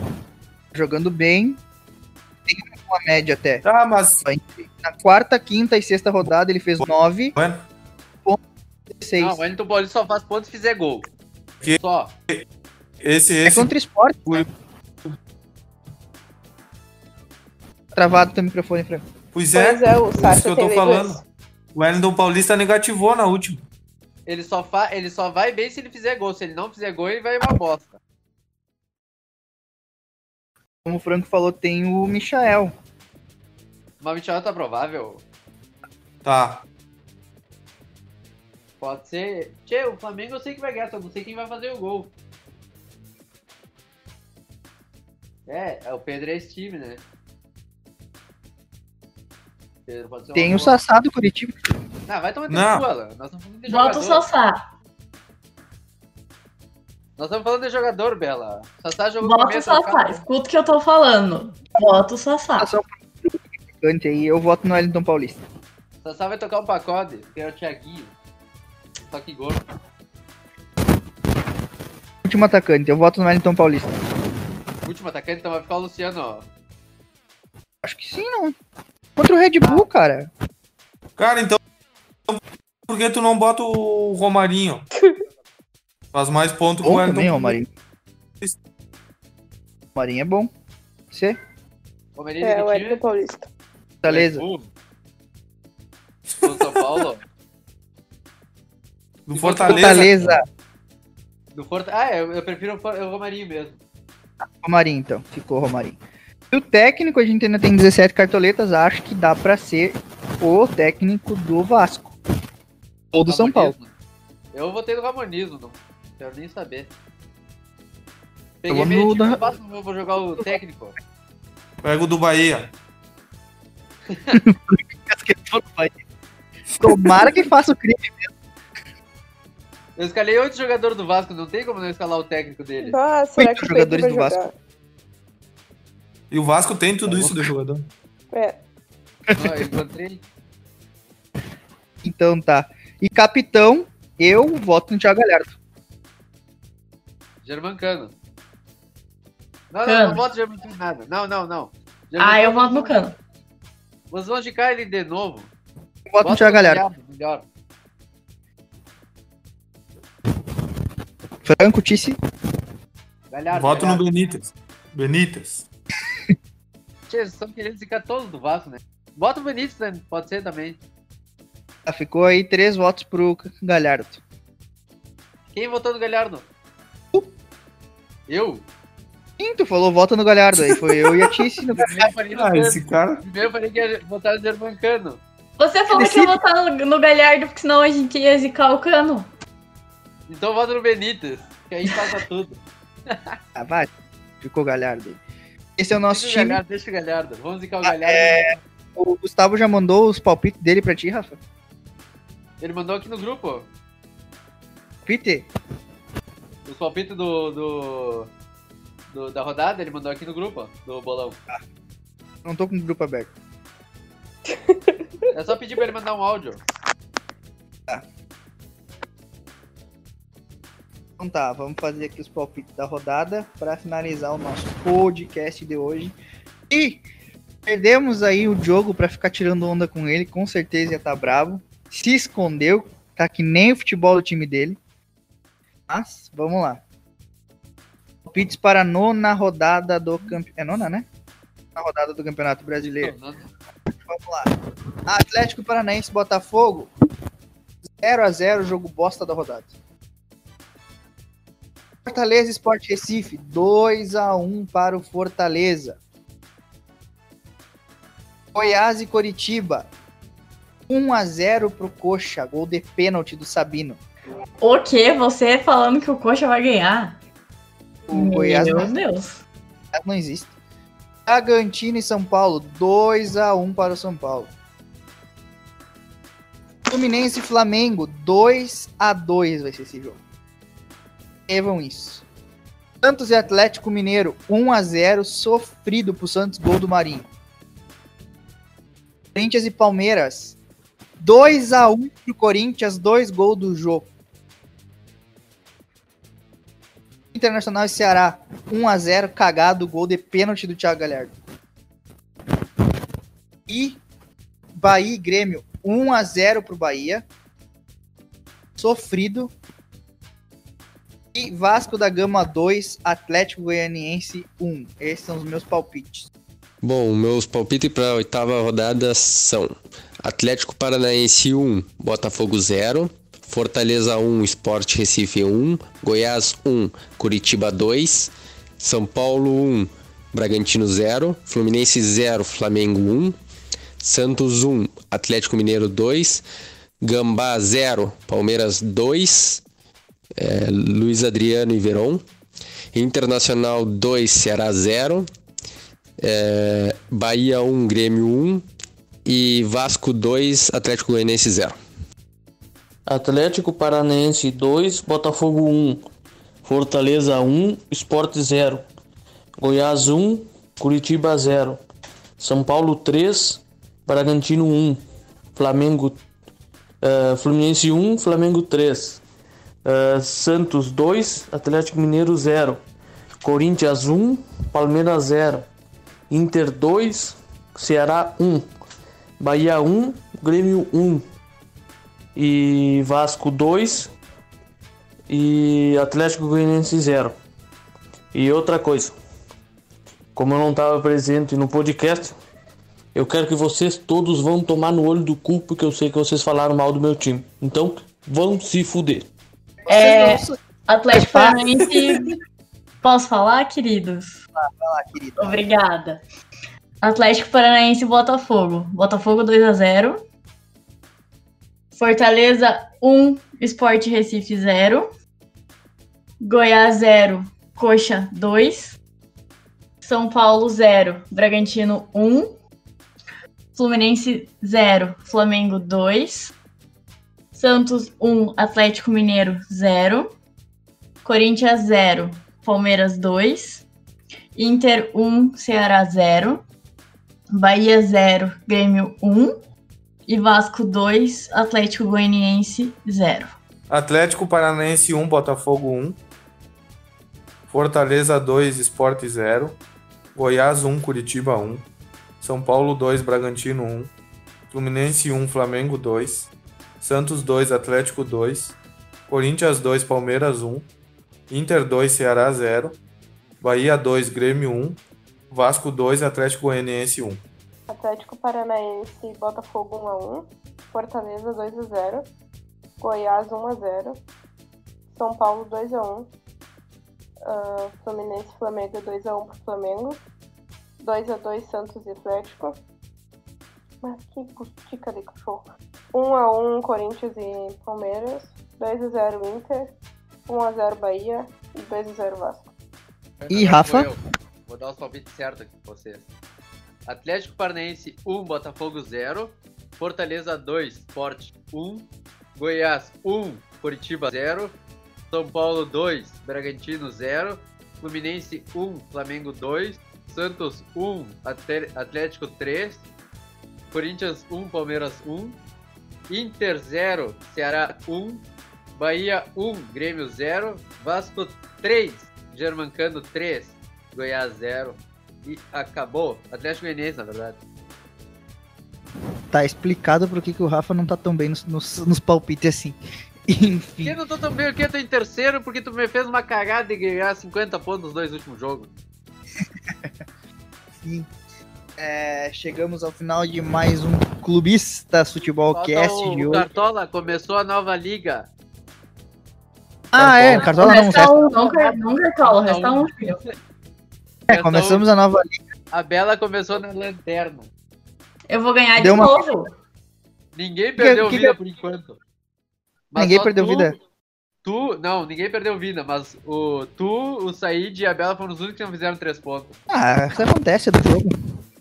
Jogando bem, tem uma média até.
Tá, mas.
Na quarta, quinta e sexta rodada ele fez 9,
Bueno,
6.
Não, o Wellington Paulista só faz pontos se fizer gol.
Que-
Só.
esse,
É
esse.
contra o esporte.
Ui.
Travado teu microfone, Franco.
Pois é,
Pois é, o
isso
Sacha
que eu tô falando. O Wellington Paulista negativou na última.
Ele só, fa... ele só vai bem se ele fizer gol. Se ele não fizer gol, ele vai uma bosta.
Como o Franco falou, tem o Michael.
Mas o Michel tá provável.
Tá.
Pode ser. Tchê, o Flamengo eu sei que vai ganhar, só não sei quem vai fazer o gol. É, é o Pedro é esse time, né? Pedro pode ser
Tem o. Sassá do Curitiba.
Não, vai tomar
Não.
cu, Alan. Nós estamos falando de
Bota o
jogador.
Sassá.
Nós estamos falando de jogador, Bela. Sassá jogou
Bota o
trocado.
Escuta o que eu tô falando. Bota o Sassá.
Só atacante aí, eu voto no Wellington Paulista.
Sassá vai tocar um pacote, que é o Thiaguinho. Só que gordo.
Último atacante, eu voto no Wellington Paulista.
Último atacante, então vai ficar o Luciano, ó.
Acho que sim, não. Contra o Red Bull, cara.
Cara, então. Por que tu não bota o Romarinho? Faz mais pontos que o Wellington.
também, Romarinho. Romarinho é bom. Você?
Palmeirense
É,
que
o? Wellington Paulista.
Do São Paulo?
Do Fortaleza.
Fortaleza.
Do Forta... Ah, é, eu, eu prefiro o, For... o Romarinho mesmo.
Romarinho, então. Ficou Romarinho. E o técnico, a gente ainda tem 17 cartoletas. Acho que dá pra ser o técnico do Vasco. Ou do São Paulo.
Eu votei no Ramonismo, não quero nem saber.
Eu
Peguei
vou
meio
da-
do Vasco, eu vou jogar o técnico.
Pega o do Bahia.
Tomara que faça o crime.
Eu escalei oito jogadores do Vasco, não tem como não escalar o técnico dele.
Ah, será que
jogadores do Vasco.
jogar?
E o Vasco tem tudo isso de jogador.
É.
Eu encontrei.
Então tá. E capitão, Eu voto no Thiago Galhardo.
Germancano. Não, não,
Cano.
não voto Germancano em nada. Não, não, não.
Ah, eu voto no Cano.
Vocês vão indicar ele de novo.
Eu voto no Thiago Galhardo.
Melhor.
Franco, Tice.
Galhardo.
Voto no
Galhardo.
Benítez. Benítez.
Tchê, Vocês estão querendo zicar todos do Vasco, né? Bota o Benítez, né? pode ser também.
Ah, ficou aí três votos pro Galhardo.
Quem votou no Galhardo? Eu?
Sim, tu falou voto no Galhardo aí. Foi eu e a Tice. No...
Primeiro eu falei no
Ah, esse cara.
Primeiro eu falei que ia votar no Germancano.
Você falou que ia votar no, no Galhardo, porque senão a gente ia zicar o Cano.
Então vota no Benítez, que aí passa tudo.
Ah, vai. Ficou Galhardo aí. Esse é o nosso
Deixa o
time.
Galhardo, deixa o Galhardo. Vamos zicar o
Ah,
Galhardo.
é, O Gustavo já mandou os palpites dele pra ti, Rafa?
Ele mandou aqui no grupo.
Palpite?
Os palpites do, do, do- da rodada, ele mandou aqui no grupo, do bolão.
Não tô com o grupo aberto.
É só pedir pra ele mandar um áudio.
Então tá, vamos fazer aqui os palpites da rodada para finalizar o nosso podcast de hoje. E perdemos aí o jogo para ficar tirando onda com ele, com certeza ia estar bravo. Se escondeu, tá que nem o futebol do time dele. Mas, vamos lá. Palpites para a nona rodada do campeonato. É nona, né? Na rodada do Campeonato Brasileiro. Vamos lá. Atlético Paranaense Botafogo. 0 a 0 jogo bosta da rodada. Fortaleza Sport Recife, 2 a 1 para o Fortaleza. Goiás e Coritiba, 1 a 0 pro Coxa, gol de pênalti do Sabino.
O quê? Você falando que o Coxa vai ganhar?
O Goiás
Meu
não,
Deus.
não existe. Bragantino e São Paulo, 2 a 1 para o São Paulo. Fluminense e Flamengo, 2 a 2 vai ser esse jogo. Escrevam isso. Santos e Atlético Mineiro, 1 a 0 sofrido pro Santos, gol do Marinho. Corinthians e Palmeiras, 2 a 1 pro Corinthians, dois gols do jogo. Internacional e Ceará, 1 a 0 cagado, gol de pênalti do Thiago Galhardo. E Bahia e Grêmio, 1 a 0 pro Bahia. Sofrido. E Vasco da Gama 2, Atlético Goianiense 1. Esses são os meus palpites.
Bom, meus palpites para a oitava rodada são Atlético Paranaense 1, Botafogo 0, Fortaleza 1, Sport Recife 1, Goiás 1, Curitiba 2, São Paulo 1, Bragantino 0, Fluminense 0, Flamengo 1, Santos 1, Atlético Mineiro 2, Gambá 0, Palmeiras 2, é, Luiz Adriano e Veron, Internacional 2, Ceará 0, é, Bahia 1, Grêmio 1 e Vasco 2, Atlético Goianiense 0.
Atlético Paranaense 2, Botafogo 1, Fortaleza 1, Sport 0, Goiás 1, Curitiba 0, São Paulo 3, Bragantino 1, Flamengo, eh, Fluminense 1, Flamengo 3, eh, Santos 2, Atlético Mineiro 0, Corinthians 1, Palmeiras 0, Inter 2, Ceará 1, Bahia 1, Grêmio 1 e Vasco 2 e Atlético Goianiense 0. E outra coisa, como eu não estava presente no podcast, eu quero que vocês todos vão tomar no olho do cu porque eu sei que vocês falaram mal do meu time. Então, vão se fuder.
É, Atlético Paranaense. Posso falar, queridos?
Vai lá, querido.
Obrigada. Atlético Paranaense e Botafogo. Botafogo 2 a 0 Fortaleza 1, Sport Recife 0. Goiás 0, Coxa 2. São Paulo 0, Bragantino 1. Fluminense 0, Flamengo 2. Santos 1, Atlético Mineiro 0. Corinthians 0, Palmeiras 2. Inter 1, Ceará 0. Bahia 0, Grêmio 1. E Vasco 2, Atlético Goianiense 0.
Atlético Paranaense 1, Botafogo 1. Fortaleza 2, Sport 0. Goiás 1, Curitiba 1. São Paulo 2, Bragantino 1. Fluminense 1, Flamengo 2. Santos 2, Atlético 2. Corinthians 2, Palmeiras 1. Inter 2, Ceará 0. Bahia 2, Grêmio 1. Vasco 2, Atlético Goianiense 1.
Atlético Paranaense e Botafogo 1x1. Fortaleza 2x0. Goiás 1x0. São Paulo 2x1. Ah, Fluminense e Flamengo 2x1 pro Flamengo. 2x2 Santos e Atlético. Mas que cutica de cachorro. 1x1 Corinthians e Palmeiras. 2x0 Inter. 1x0 Bahia e 2x0 Vasco.
E Rafa?
Vou dar os palpites certos aqui pra vocês. Atlético Paranaense 1, Botafogo 0. Fortaleza 2, Sport 1. Goiás 1, Curitiba 0. São Paulo 2, Bragantino 0. Fluminense 1, Flamengo 2. Santos 1, Até- Atlético 3. Corinthians 1, Palmeiras 1. Inter 0, Ceará 1. Bahia 1, Grêmio 0. Vasco 3, Germancano 3. Goiás 0. E acabou. Atlético Goianiense, na verdade.
Tá explicado por que que o Rafa não tá tão bem nos, nos, nos palpites assim. Enfim.
Por que não tô tão bem aqui? Eu tô em terceiro porque tu me fez uma cagada de ganhar 50 pontos nos dois últimos jogos.
Sim. É, chegamos ao final de mais um Clubista Futebol
Falta
Cast
o,
de
o
hoje.
Cartola, começou a nova liga.
Ah, é, Cartola não,
Resta
resta-
um, não, não cartola, resta um, filho.
É, começamos a nova liga.
A Bela começou na lanterna.
Eu vou ganhar
Deu
de
uma-
novo.
Ninguém perdeu
que-
vida por enquanto. Mas
Ninguém perdeu
tu-
vida?
Tu, não, ninguém perdeu vida, mas o tu, o Said e a Bela foram os únicos que não fizeram três pontos.
Ah, isso acontece do jogo.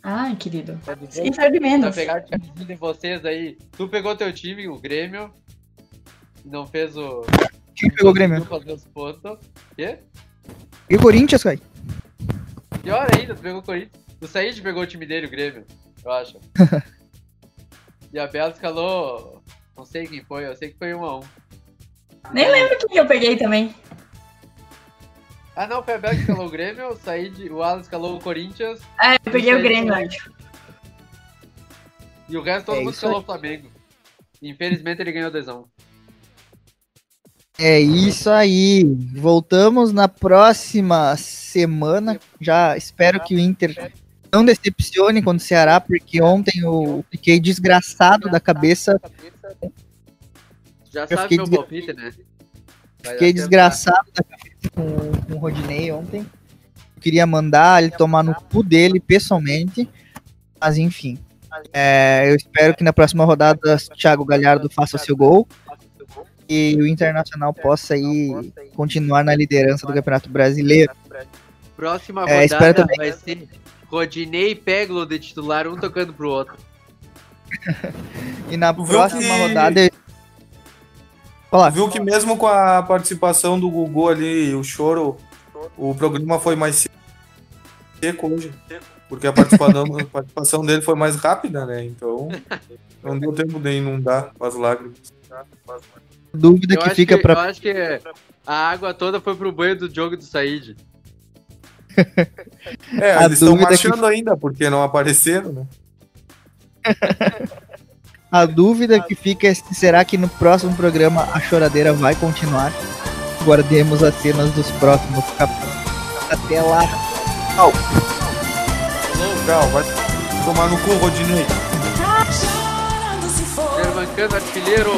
Ai, querido.
É do
Isso é de menos.
Pra pegar a time de vocês aí. Tu pegou teu time, o Grêmio. e Não fez o.
Quem pegou o Grêmio?
Não fazer os pontos. Quê?
E o Corinthians, cara?
Pior ainda, tu pegou o Corinthians. O Said pegou o time dele, o Grêmio, eu acho. e a Bela escalou. Não sei quem foi, eu sei que foi um a um.
Nem lembro quem eu peguei também.
Ah não, foi a Bela que escalou o Grêmio, o Said, o Alan escalou o Corinthians.
Ah, eu peguei o
Said
Grêmio, acho.
E o resto todo
É
mundo escalou o Flamengo. Infelizmente ele ganhou 2 a 1
É isso aí. Voltamos na próxima semana. Já espero que o Inter não decepcione contra o Ceará, porque ontem eu fiquei desgraçado da cabeça.
Já sabe meu palpite, né?
Fiquei desgraçado da cabeça com, com o Rodinei ontem. Eu queria mandar ele tomar no cu dele pessoalmente. Mas enfim. É, eu espero que na próxima rodada o Thiago Galhardo faça seu gol. E o Internacional possa aí continuar na liderança do Campeonato Brasileiro.
Próxima
É, espero
rodada
também.
vai ser Rodinei e Peglo de titular, um tocando pro outro.
E na
viu
próxima
que-
rodada. eu- Olá.
Viu que mesmo com a participação do Gugu ali, o choro, o programa foi mais seco hoje. Porque a participação, a participação dele foi mais rápida, né? Então não deu tempo de inundar com as lágrimas.
Dúvida
Eu
que
acho
fica
que,
pra.
Eu acho que a água toda foi pro banho do jogo do Said.
É,
A
eles estão
dúvida que-
marchando ainda, porque não apareceram, né?
A dúvida que fica é se será que no próximo programa a choradeira vai continuar. Guardemos as cenas dos próximos capítulos. Até lá. Tchau.
Legal, vai tomar no cu, Rodinei.
Germancano artilheiro.